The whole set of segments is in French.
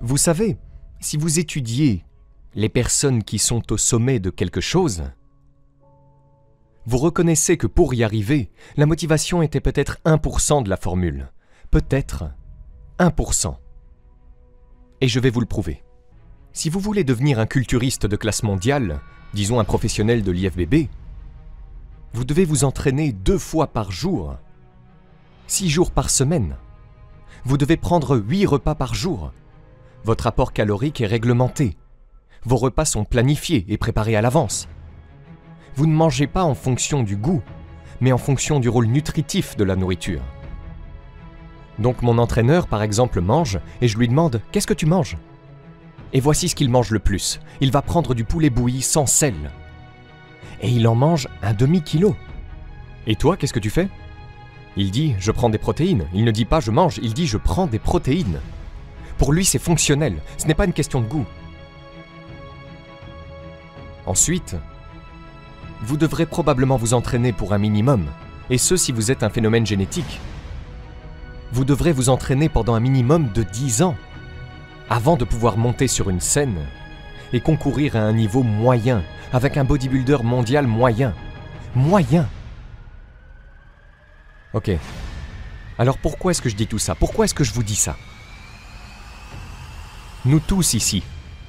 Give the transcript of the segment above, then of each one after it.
Vous savez, si vous étudiez les personnes qui sont au sommet de quelque chose, vous reconnaissez que pour y arriver, la motivation était peut-être 1% de la formule. Peut-être 1%. Et je vais vous le prouver. Si vous voulez devenir un culturiste de classe mondiale, disons un professionnel de l'IFBB, vous devez vous entraîner deux fois par jour, six jours par semaine. Vous devez prendre huit repas par jour. Votre apport calorique est réglementé. Vos repas sont planifiés et préparés à l'avance. Vous ne mangez pas en fonction du goût, mais en fonction du rôle nutritif de la nourriture. Donc mon entraîneur, par exemple, mange et je lui demande Qu'est-ce que tu manges? Et voici ce qu'il mange le plus. Il va prendre du poulet bouilli sans sel. Et il en mange un demi-kilo. Et toi, qu'est-ce que tu fais? Il dit Je prends des protéines. Il ne dit pas Je mange, il dit Je prends des protéines. Pour lui, c'est fonctionnel. Ce n'est pas une question de goût. Ensuite, vous devrez probablement vous entraîner pour un minimum, et ce si vous êtes un phénomène génétique. Vous devrez vous entraîner pendant un minimum de 10 ans, avant de pouvoir monter sur une scène et concourir à un niveau moyen, avec un bodybuilder mondial moyen. Moyen Ok. Alors pourquoi est-ce que je dis tout ça? Pourquoi est-ce que je vous dis ça? Nous tous ici,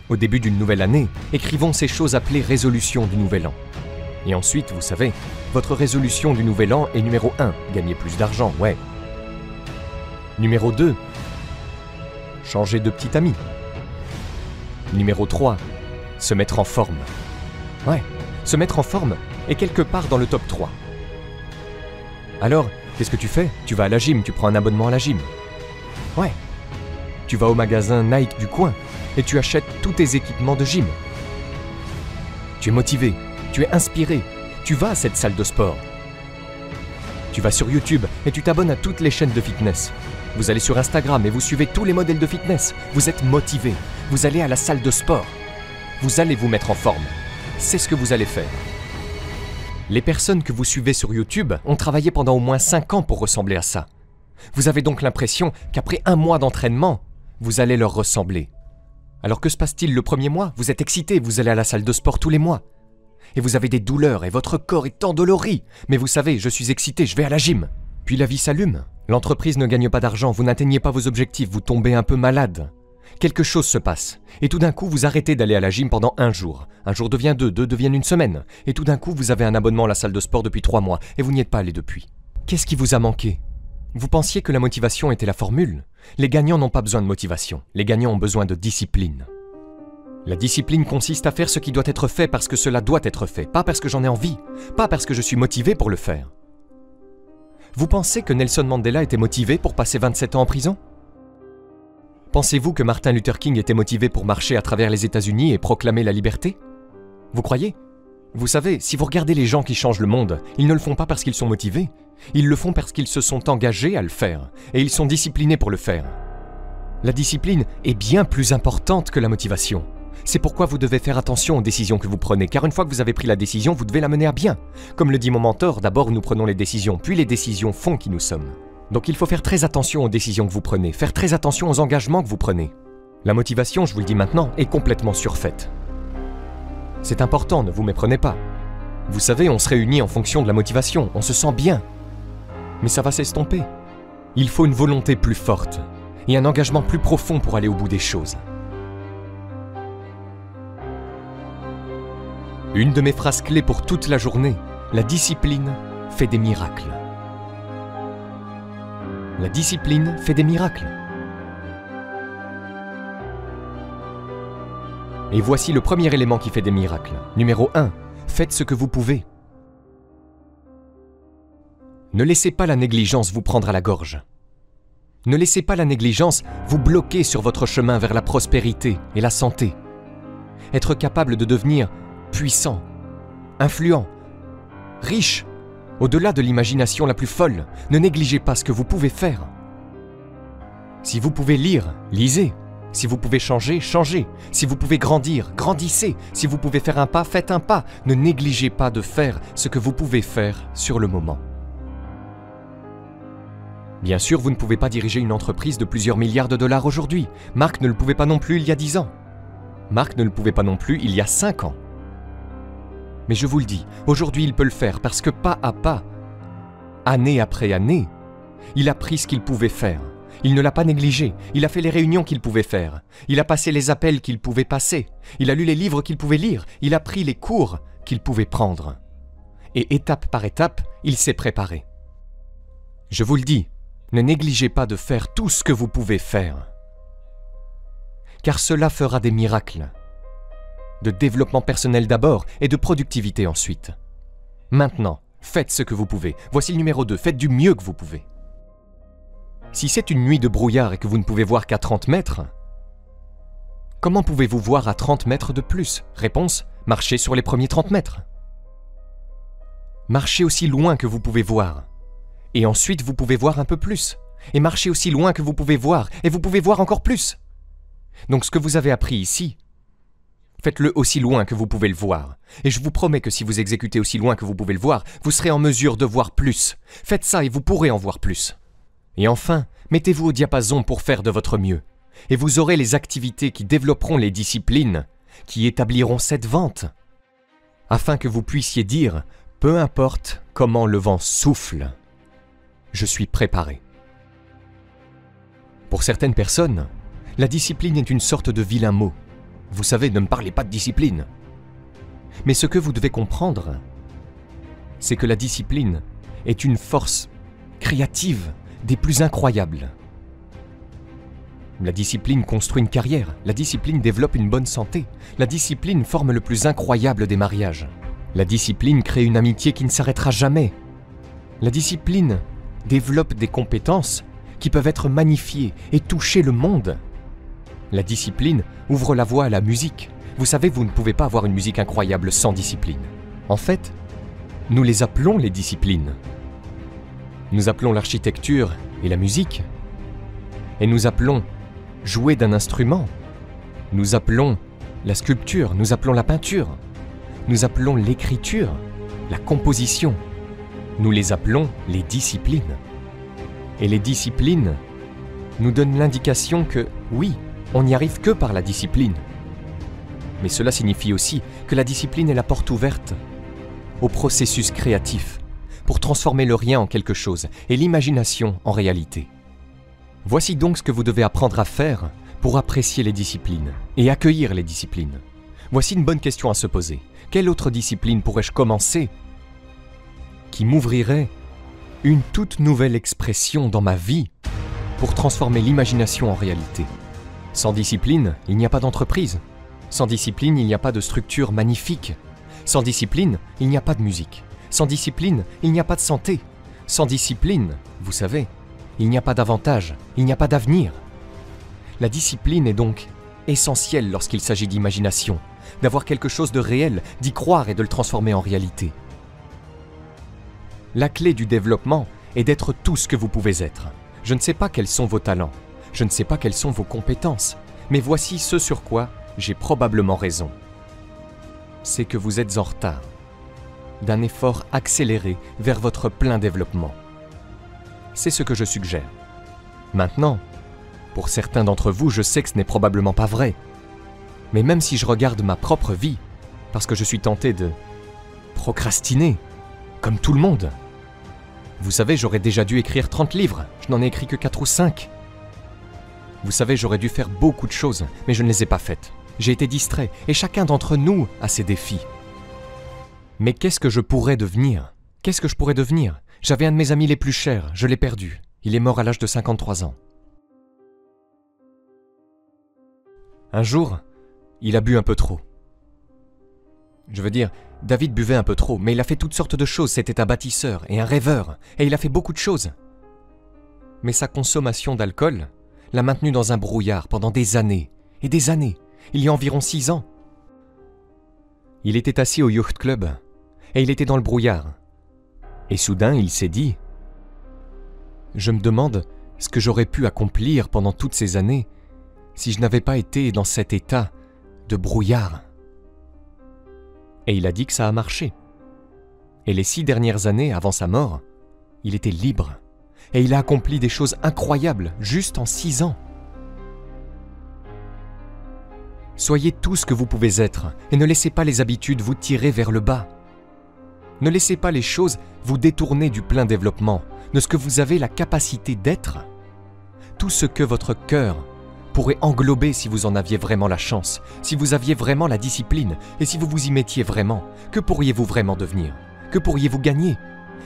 au début d'une nouvelle année, écrivons ces choses appelées résolutions du nouvel an. Et ensuite, vous savez, votre résolution du nouvel an est numéro 1, gagner plus d'argent, ouais. Numéro 2, changer de petit ami. Numéro 3, se mettre en forme. Ouais, se mettre en forme est quelque part dans le top 3. Alors, qu'est-ce que tu fais? Tu vas à la gym, tu prends un abonnement à la gym. Ouais. Tu vas au magasin Nike du coin et tu achètes tous tes équipements de gym. Tu es motivé, tu es inspiré, tu vas à cette salle de sport. Tu vas sur YouTube et tu t'abonnes à toutes les chaînes de fitness. Vous allez sur Instagram et vous suivez tous les modèles de fitness. Vous êtes motivé. Vous allez à la salle de sport. Vous allez vous mettre en forme. C'est ce que vous allez faire. Les personnes que vous suivez sur YouTube ont travaillé pendant au moins 5 ans pour ressembler à ça. Vous avez donc l'impression qu'après un mois d'entraînement, vous allez leur ressembler. Alors que se passe-t-il le premier mois? Vous êtes excité, vous allez à la salle de sport tous les mois. Et vous avez des douleurs et votre corps est endolori. Mais vous savez, je suis excité, je vais à la gym. Puis la vie s'allume. L'entreprise ne gagne pas d'argent, vous n'atteignez pas vos objectifs, vous tombez un peu malade. Quelque chose se passe. Et tout d'un coup, vous arrêtez d'aller à la gym pendant un jour. Un jour devient deux, deux devient une semaine. Et tout d'un coup, vous avez un abonnement à la salle de sport depuis trois mois et vous n'y êtes pas allé depuis. Qu'est-ce qui vous a manqué? Vous pensiez que la motivation était la formule? Les gagnants n'ont pas besoin de motivation. Les gagnants ont besoin de discipline. La discipline consiste à faire ce qui doit être fait parce que cela doit être fait, pas parce que j'en ai envie, pas parce que je suis motivé pour le faire. Vous pensez que Nelson Mandela était motivé pour passer 27 ans en prison? Pensez-vous que Martin Luther King était motivé pour marcher à travers les États-Unis et proclamer la liberté? Vous croyez? Vous savez, si vous regardez les gens qui changent le monde, ils ne le font pas parce qu'ils sont motivés, ils le font parce qu'ils se sont engagés à le faire, et ils sont disciplinés pour le faire. La discipline est bien plus importante que la motivation. C'est pourquoi vous devez faire attention aux décisions que vous prenez, car une fois que vous avez pris la décision, vous devez la mener à bien. Comme le dit mon mentor, d'abord nous prenons les décisions, puis les décisions font qui nous sommes. Donc il faut faire très attention aux décisions que vous prenez, faire très attention aux engagements que vous prenez. La motivation, je vous le dis maintenant, est complètement surfaite. C'est important, ne vous méprenez pas. Vous savez, on se réunit en fonction de la motivation, on se sent bien. Mais ça va s'estomper. Il faut une volonté plus forte et un engagement plus profond pour aller au bout des choses. Une de mes phrases clés pour toute la journée, la discipline fait des miracles. La discipline fait des miracles. Et voici le premier élément qui fait des miracles. Numéro 1. Faites ce que vous pouvez. Ne laissez pas la négligence vous prendre à la gorge. Ne laissez pas la négligence vous bloquer sur votre chemin vers la prospérité et la santé. Être capable de devenir puissant, influent, riche, au-delà de l'imagination la plus folle, ne négligez pas ce que vous pouvez faire. Si vous pouvez lire, lisez. Si vous pouvez changer, changez. Si vous pouvez grandir, grandissez. Si vous pouvez faire un pas, faites un pas. Ne négligez pas de faire ce que vous pouvez faire sur le moment. Bien sûr, vous ne pouvez pas diriger une entreprise de plusieurs milliards de dollars aujourd'hui. Marc ne le pouvait pas non plus il y a 10 ans. Marc ne le pouvait pas non plus il y a 5 ans. Mais je vous le dis, aujourd'hui il peut le faire parce que pas à pas, année après année, il a pris ce qu'il pouvait faire. Il ne l'a pas négligé, il a fait les réunions qu'il pouvait faire, il a passé les appels qu'il pouvait passer, il a lu les livres qu'il pouvait lire, il a pris les cours qu'il pouvait prendre. Et étape par étape, il s'est préparé. Je vous le dis, ne négligez pas de faire tout ce que vous pouvez faire. Car cela fera des miracles. De développement personnel d'abord et de productivité ensuite. Maintenant, faites ce que vous pouvez. Voici le numéro 2, faites du mieux que vous pouvez. Si c'est une nuit de brouillard et que vous ne pouvez voir qu'à 30 mètres, comment pouvez-vous voir à 30 mètres de plus? Réponse, marchez sur les premiers 30 mètres. Marchez aussi loin que vous pouvez voir. Et ensuite, vous pouvez voir un peu plus. Et marchez aussi loin que vous pouvez voir. Et vous pouvez voir encore plus. Donc ce que vous avez appris ici, faites-le aussi loin que vous pouvez le voir. Et je vous promets que si vous exécutez aussi loin que vous pouvez le voir, vous serez en mesure de voir plus. Faites ça et vous pourrez en voir plus. Et enfin, mettez-vous au diapason pour faire de votre mieux. Et vous aurez les activités qui développeront les disciplines, qui établiront cette vente, afin que vous puissiez dire, peu importe comment le vent souffle, je suis préparé. Pour certaines personnes, la discipline est une sorte de vilain mot. Vous savez, ne me parlez pas de discipline. Mais ce que vous devez comprendre, c'est que la discipline est une force créative des plus incroyables. La discipline construit une carrière, la discipline développe une bonne santé, la discipline forme le plus incroyable des mariages. La discipline crée une amitié qui ne s'arrêtera jamais. La discipline développe des compétences qui peuvent être magnifiées et toucher le monde. La discipline ouvre la voie à la musique. Vous savez, vous ne pouvez pas avoir une musique incroyable sans discipline. En fait, nous les appelons les disciplines. Nous appelons l'architecture et la musique. Et nous appelons jouer d'un instrument. Nous appelons la sculpture, nous appelons la peinture. Nous appelons l'écriture, la composition. Nous les appelons les disciplines. Et les disciplines nous donnent l'indication que, oui, on n'y arrive que par la discipline. Mais cela signifie aussi que la discipline est la porte ouverte au processus créatif pour transformer le rien en quelque chose et l'imagination en réalité. Voici donc ce que vous devez apprendre à faire pour apprécier les disciplines et accueillir les disciplines. Voici une bonne question à se poser. Quelle autre discipline pourrais-je commencer qui m'ouvrirait une toute nouvelle expression dans ma vie pour transformer l'imagination en réalité? Sans discipline, il n'y a pas d'entreprise. Sans discipline, il n'y a pas de structure magnifique. Sans discipline, il n'y a pas de musique. Sans discipline, il n'y a pas de santé. Sans discipline, vous savez, il n'y a pas d'avantage, il n'y a pas d'avenir. La discipline est donc essentielle lorsqu'il s'agit d'imagination, d'avoir quelque chose de réel, d'y croire et de le transformer en réalité. La clé du développement est d'être tout ce que vous pouvez être. Je ne sais pas quels sont vos talents, je ne sais pas quelles sont vos compétences, mais voici ce sur quoi j'ai probablement raison. C'est que vous êtes en retard d'un effort accéléré vers votre plein développement. C'est ce que je suggère. Maintenant, pour certains d'entre vous, je sais que ce n'est probablement pas vrai. Mais même si je regarde ma propre vie, parce que je suis tenté de procrastiner, comme tout le monde. Vous savez, j'aurais déjà dû écrire 30 livres, je n'en ai écrit que 4 ou 5. Vous savez, j'aurais dû faire beaucoup de choses, mais je ne les ai pas faites. J'ai été distrait, et chacun d'entre nous a ses défis. Mais qu'est-ce que je pourrais devenir? Qu'est-ce que je pourrais devenir? J'avais un de mes amis les plus chers, je l'ai perdu. Il est mort à l'âge de 53 ans. Un jour, il a bu un peu trop. Je veux dire, David buvait un peu trop, mais il a fait toutes sortes de choses. C'était un bâtisseur et un rêveur, et il a fait beaucoup de choses. Mais sa consommation d'alcool l'a maintenu dans un brouillard pendant des années, et des années, il y a environ six ans. Il était assis au Yacht Club, et il était dans le brouillard. Et soudain, il s'est dit Je me demande ce que j'aurais pu accomplir pendant toutes ces années si je n'avais pas été dans cet état de brouillard. Et il a dit que ça a marché. Et les six dernières années avant sa mort, il était libre, et il a accompli des choses incroyables juste en six ans. Soyez tout ce que vous pouvez être et ne laissez pas les habitudes vous tirer vers le bas. Ne laissez pas les choses vous détourner du plein développement, de ce que vous avez la capacité d'être. Tout ce que votre cœur pourrait englober si vous en aviez vraiment la chance, si vous aviez vraiment la discipline et si vous vous y mettiez vraiment, que pourriez-vous vraiment devenir? Que pourriez-vous gagner?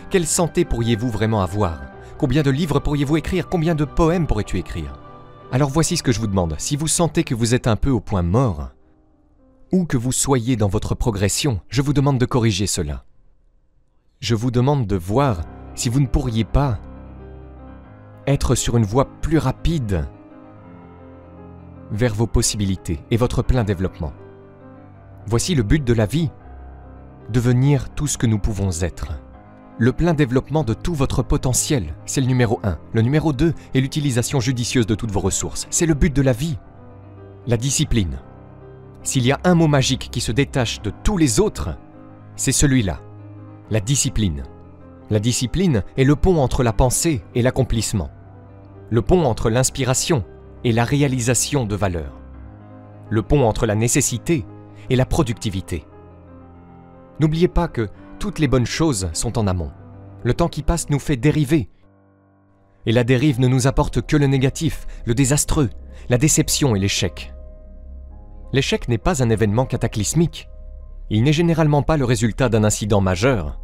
Quelle santé pourriez-vous vraiment avoir? Combien de livres pourriez-vous écrire? Combien de poèmes pourrais-tu écrire? Alors voici ce que je vous demande. Si vous sentez que vous êtes un peu au point mort, ou que vous soyez dans votre progression, je vous demande de corriger cela. Je vous demande de voir si vous ne pourriez pas être sur une voie plus rapide vers vos possibilités et votre plein développement. Voici le but de la vie, devenir tout ce que nous pouvons être. Le plein développement de tout votre potentiel, c'est le numéro 1. Le numéro 2 est l'utilisation judicieuse de toutes vos ressources. C'est le but de la vie. La discipline. S'il y a un mot magique qui se détache de tous les autres, c'est celui-là. La discipline. La discipline est le pont entre la pensée et l'accomplissement. Le pont entre l'inspiration et la réalisation de valeurs. Le pont entre la nécessité et la productivité. N'oubliez pas que toutes les bonnes choses sont en amont. Le temps qui passe nous fait dériver. Et la dérive ne nous apporte que le négatif, le désastreux, la déception et l'échec. L'échec n'est pas un événement cataclysmique. Il n'est généralement pas le résultat d'un incident majeur,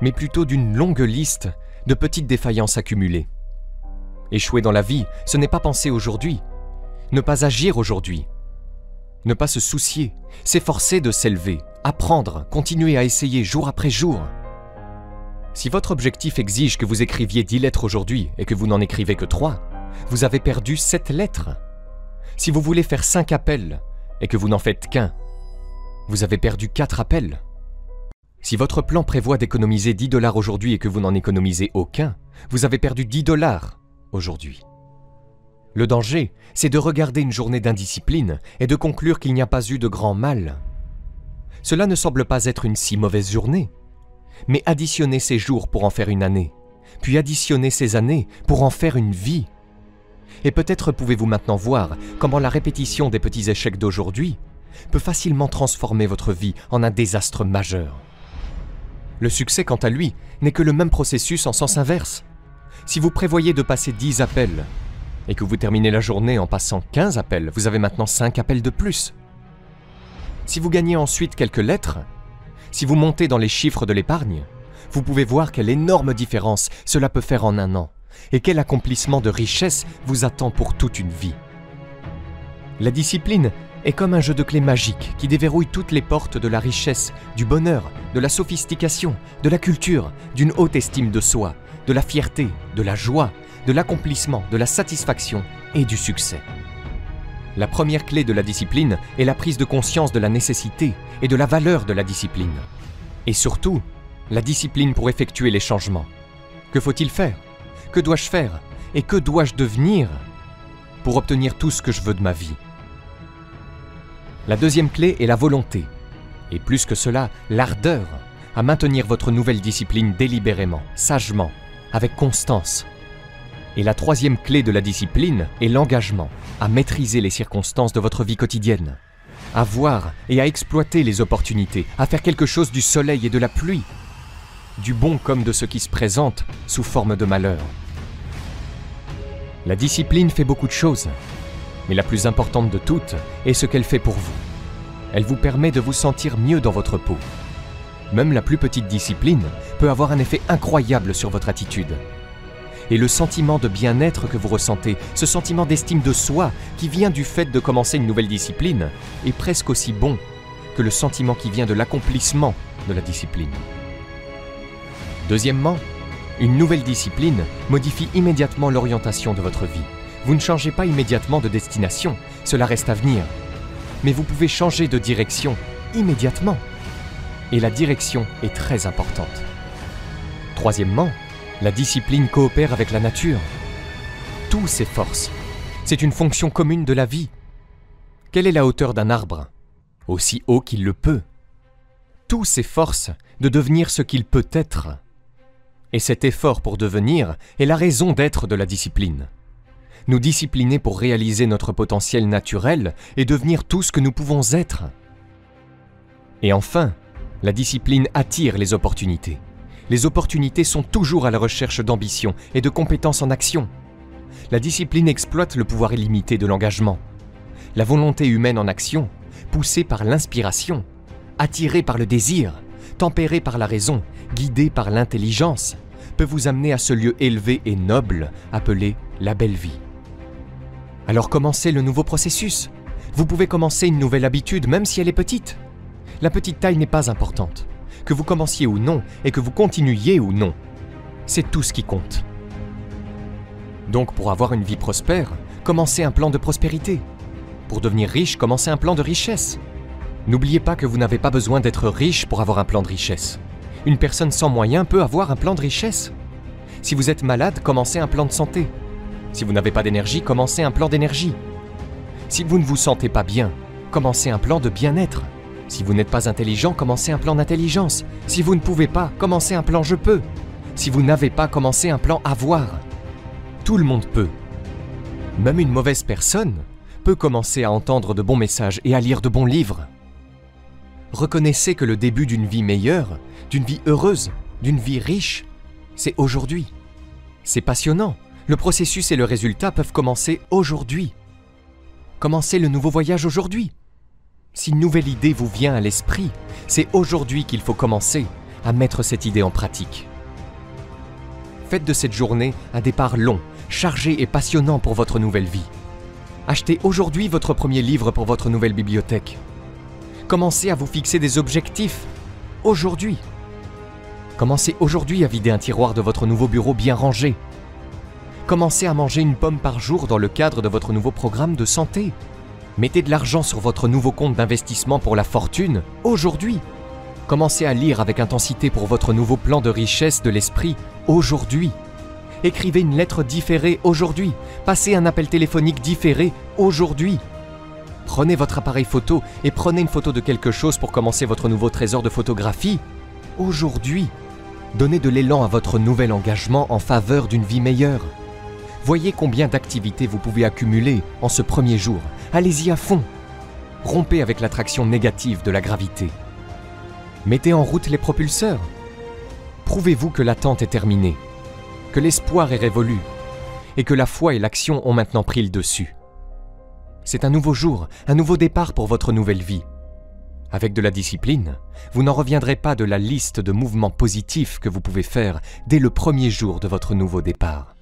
mais plutôt d'une longue liste de petites défaillances accumulées. Échouer dans la vie, ce n'est pas penser aujourd'hui, ne pas agir aujourd'hui, ne pas se soucier, s'efforcer de s'élever, apprendre, continuer à essayer jour après jour. Si votre objectif exige que vous écriviez 10 lettres aujourd'hui et que vous n'en écrivez que 3, vous avez perdu 7 lettres. Si vous voulez faire 5 appels et que vous n'en faites qu'un, vous avez perdu 4 appels. Si votre plan prévoit d'économiser 10 dollars aujourd'hui et que vous n'en économisez aucun, vous avez perdu 10 dollars aujourd'hui. Le danger, c'est de regarder une journée d'indiscipline et de conclure qu'il n'y a pas eu de grand mal. Cela ne semble pas être une si mauvaise journée, mais additionner ces jours pour en faire une année, puis additionner ces années pour en faire une vie. Et peut-être pouvez-vous maintenant voir comment la répétition des petits échecs d'aujourd'hui peut facilement transformer votre vie en un désastre majeur. Le succès, quant à lui, n'est que le même processus en sens inverse. Si vous prévoyez de passer 10 appels et que vous terminez la journée en passant 15 appels, vous avez maintenant 5 appels de plus. Si vous gagnez ensuite quelques lettres, si vous montez dans les chiffres de l'épargne, vous pouvez voir quelle énorme différence cela peut faire en un an et quel accomplissement de richesse vous attend pour toute une vie. La discipline est comme un jeu de clés magique qui déverrouille toutes les portes de la richesse, du bonheur, de la sophistication, de la culture, d'une haute estime de soi, de la fierté, de la joie, de l'accomplissement, de la satisfaction et du succès. La première clé de la discipline est la prise de conscience de la nécessité et de la valeur de la discipline. Et surtout, la discipline pour effectuer les changements. Que faut-il faire Que dois-je faire Et que dois-je devenir pour obtenir tout ce que je veux de ma vie La deuxième clé est la volonté. Et plus que cela, l'ardeur à maintenir votre nouvelle discipline délibérément, sagement, avec constance. Et la troisième clé de la discipline est l'engagement à maîtriser les circonstances de votre vie quotidienne, à voir et à exploiter les opportunités, à faire quelque chose du soleil et de la pluie, du bon comme de ce qui se présente sous forme de malheur. La discipline fait beaucoup de choses, mais la plus importante de toutes est ce qu'elle fait pour vous. Elle vous permet de vous sentir mieux dans votre peau. Même la plus petite discipline peut avoir un effet incroyable sur votre attitude. Et le sentiment de bien-être que vous ressentez, ce sentiment d'estime de soi qui vient du fait de commencer une nouvelle discipline, est presque aussi bon que le sentiment qui vient de l'accomplissement de la discipline. Deuxièmement, une nouvelle discipline modifie immédiatement l'orientation de votre vie. Vous ne changez pas immédiatement de destination, cela reste à venir. Mais vous pouvez changer de direction immédiatement. Et la direction est très importante. Troisièmement, la discipline coopère avec la nature. Tous s'efforcent. C'est une fonction commune de la vie. Quelle est la hauteur d'un arbre? Aussi haut qu'il le peut. Tout s'efforce de devenir ce qu'il peut être. Et cet effort pour devenir est la raison d'être de la discipline. Nous discipliner pour réaliser notre potentiel naturel et devenir tout ce que nous pouvons être. Et enfin, la discipline attire les opportunités. Les opportunités sont toujours à la recherche d'ambition et de compétences en action. La discipline exploite le pouvoir illimité de l'engagement. La volonté humaine en action, poussée par l'inspiration, attirée par le désir, tempérée par la raison, guidée par l'intelligence, peut vous amener à ce lieu élevé et noble appelé la belle vie. Alors commencez le nouveau processus. Vous pouvez commencer une nouvelle habitude même si elle est petite. La petite taille n'est pas importante. Que vous commenciez ou non et que vous continuiez ou non, c'est tout ce qui compte. Donc pour avoir une vie prospère, commencez un plan de prospérité. Pour devenir riche, commencez un plan de richesse. N'oubliez pas que vous n'avez pas besoin d'être riche pour avoir un plan de richesse. Une personne sans moyens peut avoir un plan de richesse. Si vous êtes malade, commencez un plan de santé. Si vous n'avez pas d'énergie, commencez un plan d'énergie. Si vous ne vous sentez pas bien, commencez un plan de bien-être. Si vous n'êtes pas intelligent, commencez un plan d'intelligence. Si vous ne pouvez pas, commencez un plan je peux. Si vous n'avez pas, commencez un plan avoir. Tout le monde peut. Même une mauvaise personne peut commencer à entendre de bons messages et à lire de bons livres. Reconnaissez que le début d'une vie meilleure, d'une vie heureuse, d'une vie riche, c'est aujourd'hui. C'est passionnant. Le processus et le résultat peuvent commencer aujourd'hui. Commencez le nouveau voyage aujourd'hui. Si une nouvelle idée vous vient à l'esprit, c'est aujourd'hui qu'il faut commencer à mettre cette idée en pratique. Faites de cette journée un départ long, chargé et passionnant pour votre nouvelle vie. Achetez aujourd'hui votre premier livre pour votre nouvelle bibliothèque. Commencez à vous fixer des objectifs aujourd'hui. Commencez aujourd'hui à vider un tiroir de votre nouveau bureau bien rangé. Commencez à manger une pomme par jour dans le cadre de votre nouveau programme de santé. Mettez de l'argent sur votre nouveau compte d'investissement pour la fortune aujourd'hui. Commencez à lire avec intensité pour votre nouveau plan de richesse de l'esprit aujourd'hui. Écrivez une lettre différée aujourd'hui. Passez un appel téléphonique différé aujourd'hui. Prenez votre appareil photo et prenez une photo de quelque chose pour commencer votre nouveau trésor de photographie aujourd'hui. Donnez de l'élan à votre nouvel engagement en faveur d'une vie meilleure. Voyez combien d'activités vous pouvez accumuler en ce premier jour. Allez-y à fond. Rompez avec l'attraction négative de la gravité. Mettez en route les propulseurs. Prouvez-vous que l'attente est terminée, que l'espoir est révolu et que la foi et l'action ont maintenant pris le dessus. C'est un nouveau jour, un nouveau départ pour votre nouvelle vie. Avec de la discipline, vous n'en reviendrez pas de la liste de mouvements positifs que vous pouvez faire dès le premier jour de votre nouveau départ.